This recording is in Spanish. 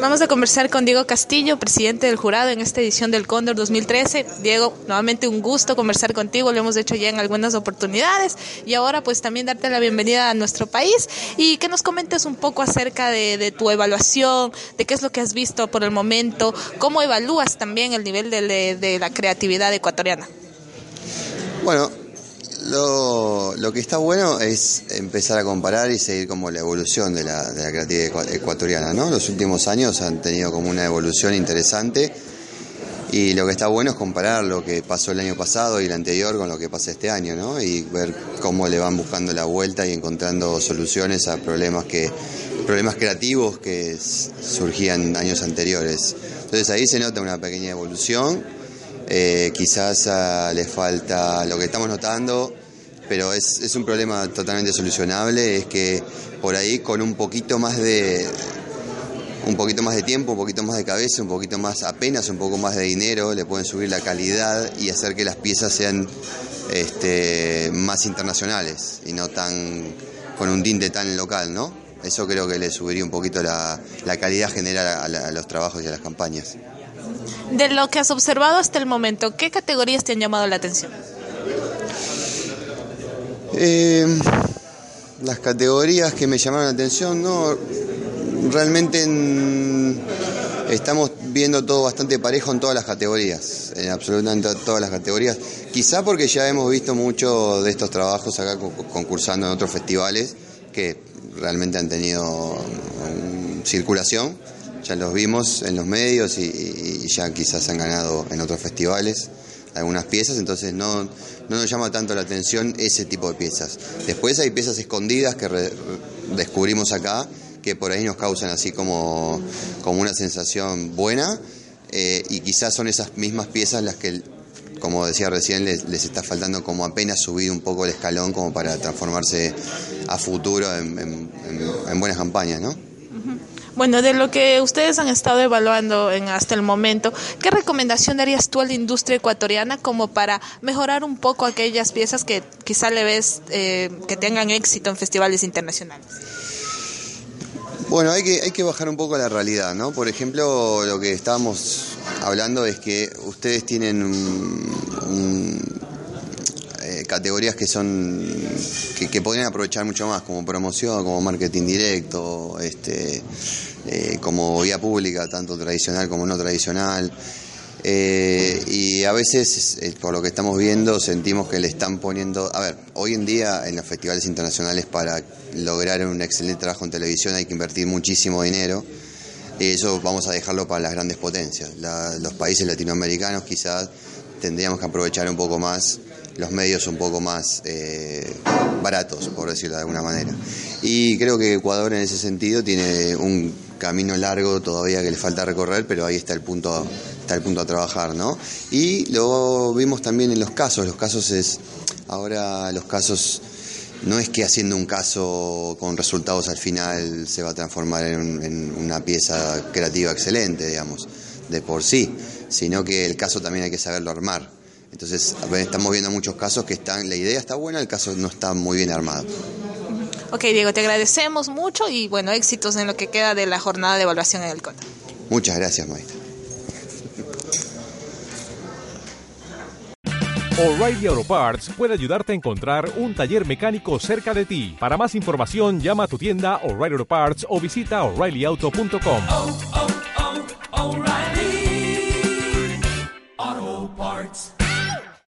Vamos a conversar con Diego Castillo, presidente del jurado en esta edición del Cóndor 2013. Diego, nuevamente un gusto conversar contigo, lo hemos hecho ya en algunas oportunidades y ahora pues también darte la bienvenida a nuestro país y que nos comentes un poco acerca de, tu evaluación, de qué es lo que has visto por el momento, cómo evalúas también el nivel de, de la creatividad ecuatoriana. Bueno, lo, lo, que está bueno es empezar a comparar y seguir como la evolución de la, de la creatividad ecuatoriana, ¿no? Los últimos años han tenido como una evolución interesante y lo que está bueno es comparar lo que pasó el año pasado y el anterior con lo que pasa este año, ¿no? Y ver cómo le van buscando la vuelta y encontrando soluciones a problemas que problemas creativos que surgían años anteriores. Entonces ahí se nota una pequeña evolución eh, quizás uh, le falta lo que estamos notando, pero es, es, un problema totalmente solucionable, es que por ahí con un poquito más de un poquito más de tiempo, un poquito más de cabeza, un poquito más apenas un poco más de dinero, le pueden subir la calidad y hacer que las piezas sean este, más internacionales y no tan con un tinte tan local, ¿no? Eso creo que le subiría un poquito la, la calidad general a, a los trabajos y a las campañas. De lo que has observado hasta el momento, ¿qué categorías te han llamado la atención? Eh, las categorías que me llamaron la atención, no, realmente estamos viendo todo bastante parejo en todas las categorías, en absolutamente todas las categorías. Quizá porque ya hemos visto mucho de estos trabajos acá concursando en otros festivales que realmente han tenido circulación ya los vimos en los medios y, ya quizás han ganado en otros festivales algunas piezas, entonces no, no nos llama tanto la atención ese tipo de piezas. Después hay piezas escondidas que descubrimos acá que por ahí nos causan así como, como una sensación buena eh, y quizás son esas mismas piezas las que, como decía recién, les, está faltando como apenas subir un poco el escalón como para transformarse a futuro en buenas campañas, ¿no? Bueno, de lo que ustedes han estado evaluando en hasta el momento, ¿qué recomendación darías tú a la industria ecuatoriana como para mejorar un poco aquellas piezas que quizá le ves eh, que tengan éxito en festivales internacionales? Bueno, hay que, hay que bajar un poco la realidad, ¿no? Por ejemplo, lo que estábamos hablando es que ustedes tienen eh, categorías que son que, que, podrían aprovechar mucho más, como promoción, como marketing directo, este, eh, como vía pública, tanto tradicional como no tradicional. Eh, y a veces, eh, por lo que estamos viendo, sentimos que le están poniendo... A ver, hoy en día en los festivales internacionales para lograr un excelente trabajo en televisión hay que invertir muchísimo dinero. Y eso vamos a dejarlo para las grandes potencias. los países latinoamericanos quizás tendríamos que aprovechar un poco más los medios un poco más baratos, por decirlo de alguna manera. Y creo que Ecuador en ese sentido tiene un camino largo todavía que le falta recorrer, pero ahí está el punto, está el punto a trabajar, ¿no? Y lo vimos también en los casos, los casos es, ahora los casos no es que haciendo un caso con resultados al final se va a transformar en, una pieza creativa excelente, digamos, de por sí, sino que el caso también hay que saberlo armar. Entonces, estamos viendo muchos casos que están, la idea está buena, el caso no está muy bien armado. Ok, Diego, te agradecemos mucho y bueno, éxitos en lo que queda de la jornada de evaluación en el COTA. Muchas gracias, maestra. O'Reilly Auto Parts puede ayudarte a encontrar un taller mecánico cerca de ti. Para más información, llama a tu tienda O'Reilly Auto Parts o visita oreillyauto.com.